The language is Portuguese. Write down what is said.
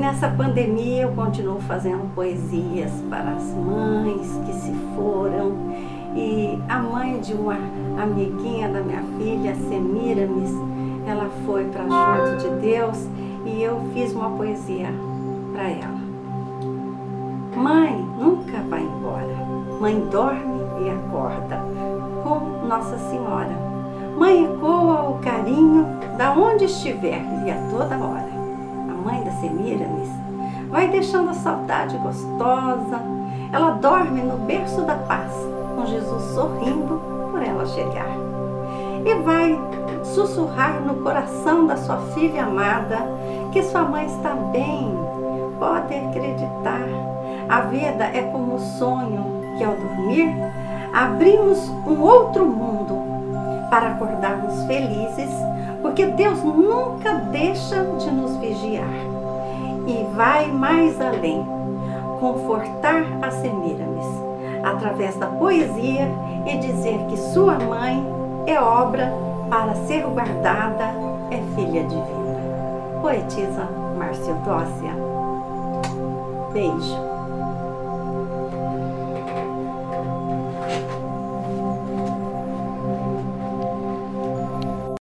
Nessa pandemia eu continuo fazendo poesias para as mães que se foram e a mãe de uma amiguinha da minha filha, Semiramis, ela foi para junto de Deus e eu fiz uma poesia para ela. Mãe nunca vai embora. Mãe dorme e acorda com Nossa Senhora. Mãe ecoa o carinho da onde estiver e a toda hora Semiramis, vai deixando a saudade gostosa. Ela dorme no berço da paz, com Jesus sorrindo por ela chegar. E vai sussurrar no coração da sua filha amada que sua mãe está bem. Pode acreditar. A vida é como o sonho que ao dormir abrimos um outro mundo para acordarmos felizes porque Deus nunca deixa de nos vigiar e vai mais além, confortar a Semiramis através da poesia e dizer que sua mãe é obra para ser guardada, é filha divina. Poetisa Márcia Dócia. Beijo.